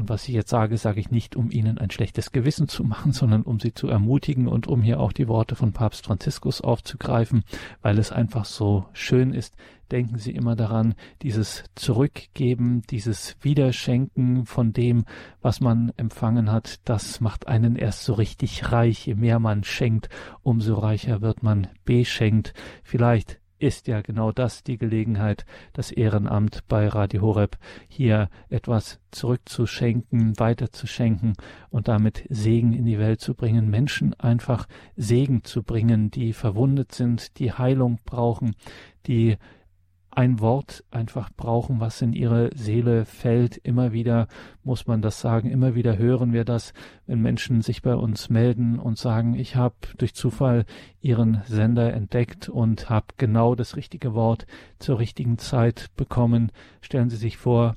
Und was ich jetzt sage, sage ich nicht, um Ihnen ein schlechtes Gewissen zu machen, <laughs> sondern um Sie zu ermutigen und um hier auch die Worte von Papst Franziskus aufzugreifen, weil es einfach so schön ist. Denken Sie immer daran, dieses Zurückgeben, dieses Wiederschenken von dem, was man empfangen hat, das macht einen erst so richtig reich. Je mehr man schenkt, umso reicher wird man beschenkt. Vielleicht ist ja genau das die Gelegenheit, das Ehrenamt bei Radio Horeb hier etwas zurückzuschenken, weiterzuschenken und damit Segen in die Welt zu bringen, Menschen einfach Segen zu bringen, die verwundet sind, die Heilung brauchen, die ein Wort einfach brauchen, was in ihre Seele fällt. Immer wieder muss man das sagen, immer wieder hören wir das, wenn Menschen sich bei uns melden und sagen, ich habe durch Zufall ihren Sender entdeckt und habe genau das richtige Wort zur richtigen Zeit bekommen. Stellen Sie sich vor,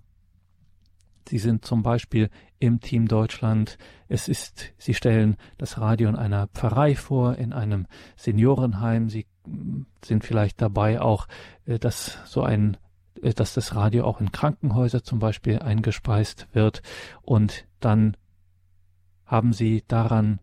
Sie sind zum Beispiel im Team Deutschland. Es ist, Sie stellen das Radio in einer Pfarrei vor, in einem Seniorenheim. Sie sind vielleicht dabei auch, äh, dass so ein äh, dass das Radio auch in Krankenhäuser zum Beispiel eingespeist wird. Und dann haben Sie daran,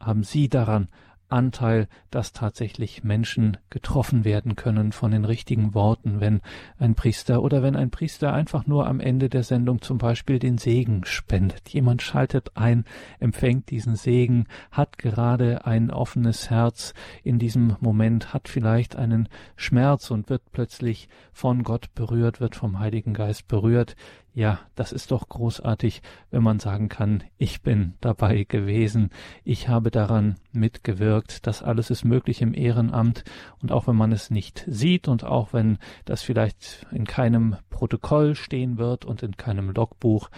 haben Sie daran Anteil, dass tatsächlich Menschen getroffen werden können von den richtigen Worten, wenn ein Priester oder wenn ein Priester einfach nur am Ende der Sendung zum Beispiel den Segen spendet. Jemand schaltet ein, empfängt diesen Segen, hat gerade ein offenes Herz in diesem Moment, hat vielleicht einen Schmerz und wird plötzlich von Gott berührt, wird vom Heiligen Geist berührt. Ja, das ist doch großartig, wenn man sagen kann, ich bin dabei gewesen, ich habe daran mitgewirkt, das alles ist möglich im Ehrenamt. Und auch wenn man es nicht sieht und auch wenn das vielleicht in keinem Protokoll stehen wird und in keinem Logbuch,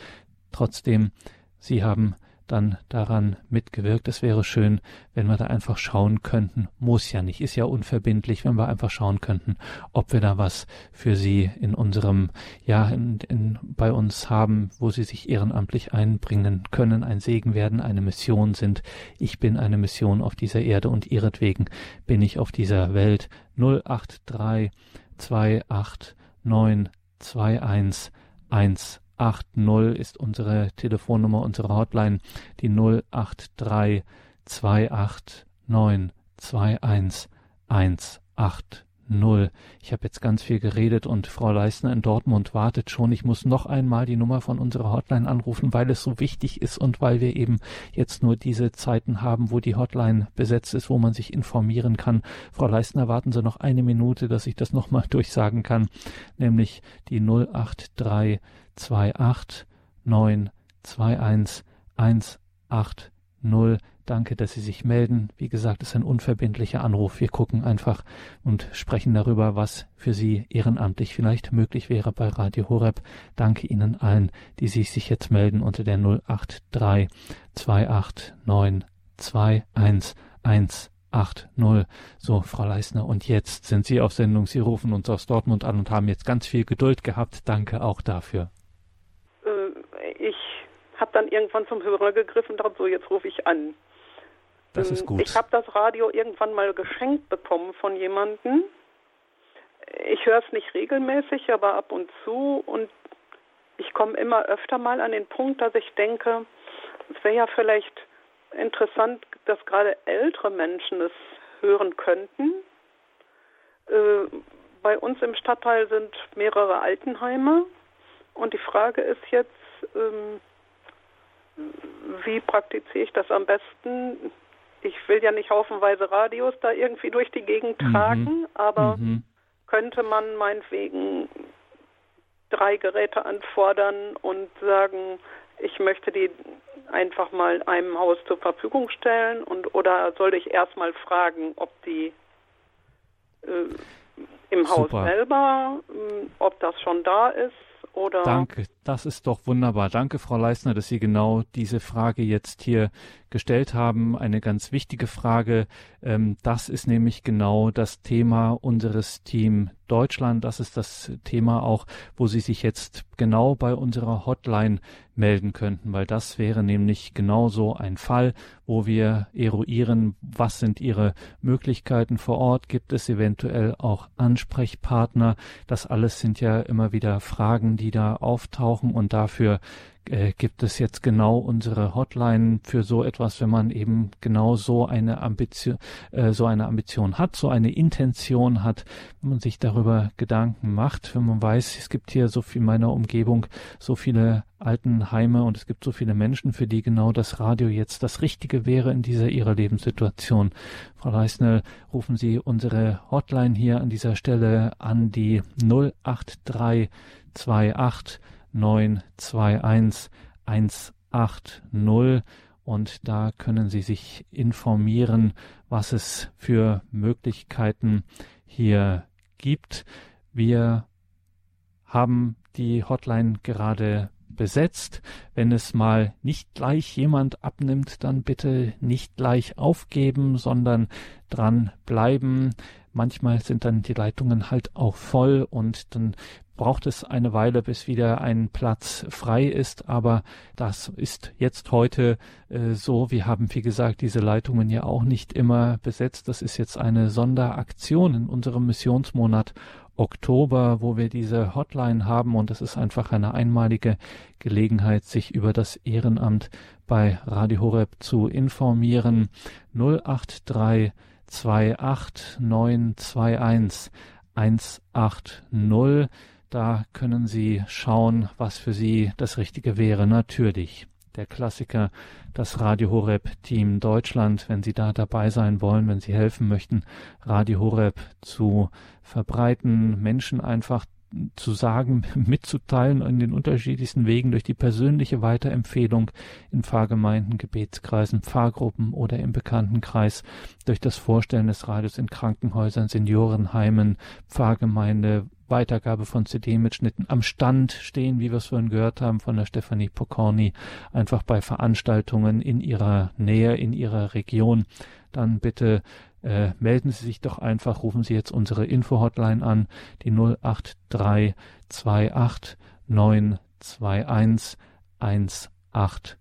trotzdem, Sie haben dann daran mitgewirkt. Es wäre schön, wenn wir da einfach schauen könnten. Muss ja nicht, ist ja unverbindlich, wenn wir einfach schauen könnten, ob wir da was für Sie in unserem, ja, in, in, bei uns haben, wo Sie sich ehrenamtlich einbringen können, ein Segen werden, eine Mission sind. Ich bin eine Mission auf dieser Erde und ihretwegen bin ich auf dieser Welt. 083 28 9 21 1 80 ist unsere Telefonnummer, unsere Hotline, die 083 28 9 21 180. Ich habe jetzt ganz viel geredet und Frau Leisner in Dortmund wartet schon. Ich muss noch einmal die Nummer von unserer Hotline anrufen, weil es so wichtig ist und weil wir eben jetzt nur diese Zeiten haben, wo die Hotline besetzt ist, wo man sich informieren kann. Frau Leisner, warten Sie noch eine Minute, dass ich das nochmal <laughs> durchsagen kann, nämlich die 083 28 9 21 180. Danke, dass Sie sich melden. Wie gesagt, es ist ein unverbindlicher Anruf. Wir gucken einfach und sprechen darüber, was für Sie ehrenamtlich vielleicht möglich wäre bei Radio Horeb. Danke Ihnen allen, die sich jetzt melden unter der 083 28 9 21 180. So, Frau Leisner, und jetzt sind Sie auf Sendung. Sie rufen uns aus Dortmund an und haben jetzt ganz viel Geduld gehabt. Danke auch dafür habe dann irgendwann zum Hörer gegriffen und dachte, so, jetzt rufe ich an. Das ist gut. Ich habe das Radio irgendwann mal geschenkt bekommen von jemandem. Ich höre es nicht regelmäßig, aber ab und zu. Und ich komme immer öfter mal an den Punkt, dass ich denke, es wäre ja vielleicht interessant, dass gerade ältere Menschen es hören könnten. Äh, bei uns im Stadtteil sind mehrere Altenheime. Und die Frage ist jetzt, ähm, wie praktiziere ich das am besten? Ich will ja nicht haufenweise Radios da irgendwie durch die Gegend mhm. tragen, aber mhm. könnte man meinetwegen drei Geräte anfordern und sagen, ich möchte die einfach mal einem Haus zur Verfügung stellen und oder sollte ich erstmal fragen, ob die äh, im Haus Super. selber, äh, ob das schon da ist oder Danke, das ist doch wunderbar. Danke, Frau Leisner, dass Sie genau diese Frage jetzt hier gestellt haben. Eine ganz wichtige Frage. Ähm, das ist nämlich genau das Thema unseres Team Deutschland. Das ist das Thema auch, wo Sie sich jetzt genau bei unserer Hotline melden könnten, weil das wäre nämlich genauso ein Fall, wo wir eruieren, was sind Ihre Möglichkeiten vor Ort, gibt es eventuell auch Ansprechpartner. Das alles sind ja immer wieder Fragen, die da auftauchen und dafür äh, gibt es jetzt genau unsere Hotline für so etwas, wenn man eben genau so eine Ambition, äh, so eine Ambition hat, so eine Intention hat, wenn man sich darüber Gedanken macht, wenn man weiß, es gibt hier so viel in meiner Umgebung, so viele Altenheime und es gibt so viele Menschen, für die genau das Radio jetzt das Richtige wäre in dieser ihrer Lebenssituation. Frau Reisner, rufen Sie unsere Hotline hier an dieser Stelle an die 08328 921 180 und da können Sie sich informieren, was es für Möglichkeiten hier gibt. Wir haben die Hotline gerade besetzt. Wenn es mal nicht gleich jemand abnimmt, dann bitte nicht gleich aufgeben, sondern dran bleiben. Manchmal sind dann die Leitungen halt auch voll und dann braucht es eine Weile, bis wieder ein Platz frei ist. Aber das ist jetzt heute äh, so. Wir haben, wie gesagt, diese Leitungen ja auch nicht immer besetzt. Das ist jetzt eine Sonderaktion in unserem Missionsmonat Oktober, wo wir diese Hotline haben und es ist einfach eine einmalige Gelegenheit, sich über das Ehrenamt bei Radio Horeb zu informieren. 083 28 921 180 da können Sie schauen, was für Sie das Richtige wäre. Natürlich der Klassiker, das Radio Horeb Team Deutschland, wenn Sie da dabei sein wollen, wenn Sie helfen möchten, Radio Horeb zu verbreiten, Menschen einfach zu sagen, <laughs> mitzuteilen in den unterschiedlichsten Wegen durch die persönliche Weiterempfehlung in Pfarrgemeinden, Gebetskreisen, Pfarrgruppen oder im Bekanntenkreis, durch das Vorstellen des Radios in Krankenhäusern, Seniorenheimen, Pfarrgemeinde, Weitergabe von CD-Mitschnitten am Stand stehen, wie wir es vorhin gehört haben von der Stefanie Pokorny, einfach bei Veranstaltungen in ihrer Nähe, in ihrer Region, dann bitte äh, melden Sie sich doch einfach, rufen Sie jetzt unsere Info-Hotline an, die 08328 921 180.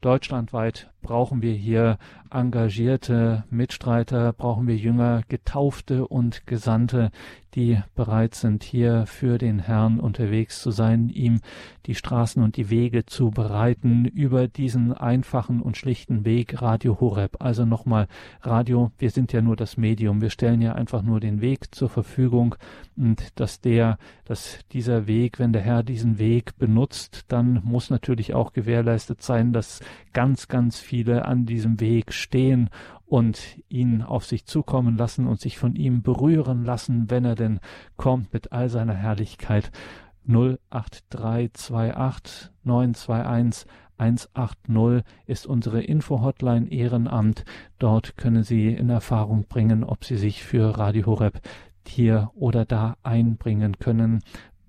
Deutschlandweit brauchen wir hier engagierte Mitstreiter, brauchen wir Jünger, Getaufte und Gesandte, die bereit sind, hier für den Herrn unterwegs zu sein, ihm die Straßen und die Wege zu bereiten über diesen einfachen und schlichten Weg Radio Horeb. Also nochmal Radio, wir sind ja nur das Medium, wir stellen ja einfach nur den Weg zur Verfügung und dass der, dass dieser Weg, wenn der Herr diesen Weg benutzt, dann muss natürlich auch gewährleistet sein, dass ganz, ganz viele an diesem Weg stehen und ihn auf sich zukommen lassen und sich von ihm berühren lassen, wenn er denn kommt mit all seiner Herrlichkeit. 08328 921 180 ist unsere Info-Hotline Ehrenamt. Dort können Sie in Erfahrung bringen, ob Sie sich für Radio Horeb hier oder da einbringen können.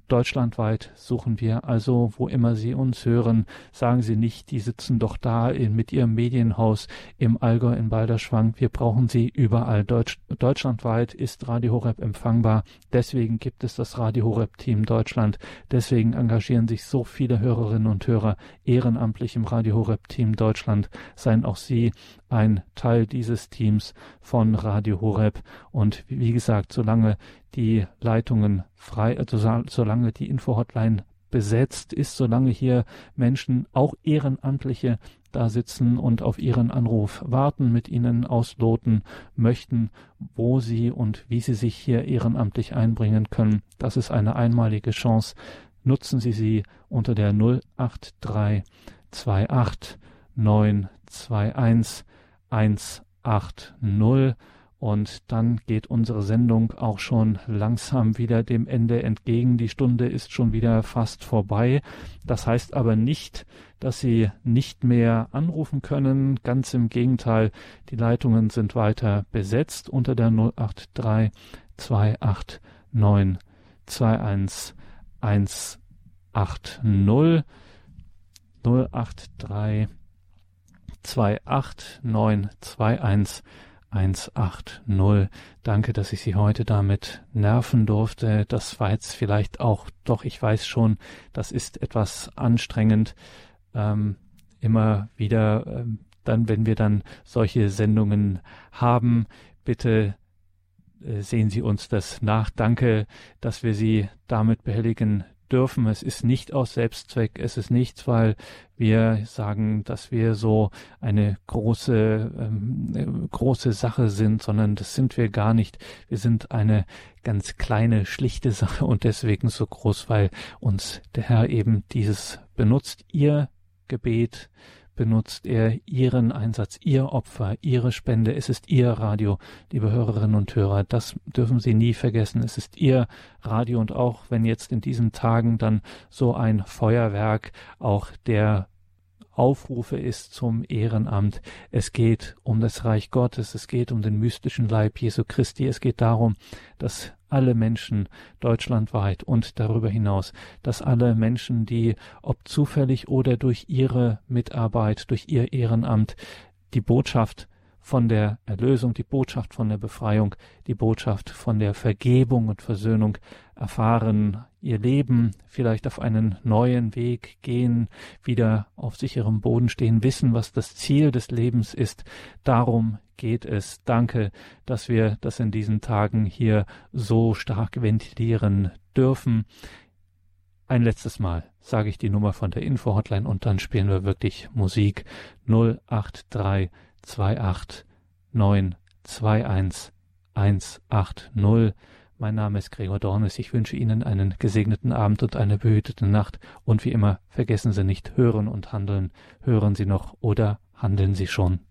Deutschlandweit suchen wir also, wo immer Sie uns hören, sagen Sie nicht, die sitzen doch da in, mit Ihrem Medienhaus im Allgäu in Balderschwang. Wir brauchen Sie überall. Deutsch, deutschlandweit ist Radio Horeb empfangbar. Deswegen gibt es das Radio Horeb Team Deutschland. Deswegen engagieren sich so viele Hörerinnen und Hörer ehrenamtlich im Radio Horeb Team Deutschland. Seien auch Sie ein Teil dieses Teams von Radio Horeb. Und wie gesagt, solange die Leitungen frei, also solange die Info-Hotline besetzt ist, solange hier Menschen, auch Ehrenamtliche, da sitzen und auf ihren Anruf warten, mit ihnen ausloten möchten, wo sie und wie sie sich hier ehrenamtlich einbringen können. Das ist eine einmalige Chance. Nutzen Sie sie unter der 08328 921 180 Und dann geht unsere Sendung auch schon langsam wieder dem Ende entgegen. Die Stunde ist schon wieder fast vorbei. Das heißt aber nicht, dass Sie nicht mehr anrufen können. Ganz im Gegenteil, die Leitungen sind weiter besetzt unter der 083 289 21 180 083 289 180. Danke, dass ich Sie heute damit nerven durfte. Das war jetzt vielleicht auch, doch ich weiß schon, das ist etwas anstrengend. Ähm, immer wieder, ähm, dann, wenn wir dann solche Sendungen haben, bitte äh, sehen Sie uns das nach. Danke, dass wir Sie damit behelligen dürfen. Es ist nicht aus Selbstzweck, es ist nichts, weil wir sagen, dass wir so eine große, ähm, äh, große Sache sind, sondern das sind wir gar nicht. Wir sind eine ganz kleine, schlichte Sache und deswegen so groß, weil uns der Herr eben dieses benutzt. Ihr Gebet, benutzt er Ihren Einsatz, Ihr Opfer, Ihre Spende. Es ist Ihr Radio, liebe Hörerinnen und Hörer. Das dürfen Sie nie vergessen. Es ist Ihr Radio und auch wenn jetzt in diesen Tagen dann so ein Feuerwerk auch der Aufrufe ist zum Ehrenamt. Es geht um das Reich Gottes, es geht um den mystischen Leib Jesu Christi, es geht darum, dass alle Menschen deutschlandweit und darüber hinaus, dass alle Menschen, die ob zufällig oder durch ihre Mitarbeit, durch ihr Ehrenamt die Botschaft von der Erlösung, die Botschaft von der Befreiung, die Botschaft von der Vergebung und Versöhnung erfahren, ihr Leben vielleicht auf einen neuen Weg gehen, wieder auf sicherem Boden stehen, wissen, was das Ziel des Lebens ist. Darum geht es. Danke, dass wir das in diesen Tagen hier so stark ventilieren dürfen. Ein letztes Mal sage ich die Nummer von der Info-Hotline und dann spielen wir wirklich Musik 083 28 921 180. Mein Name ist Gregor Dornes. Ich wünsche Ihnen einen gesegneten Abend und eine behütete Nacht. Und wie immer, vergessen Sie nicht, hören und handeln. Hören Sie noch oder handeln Sie schon.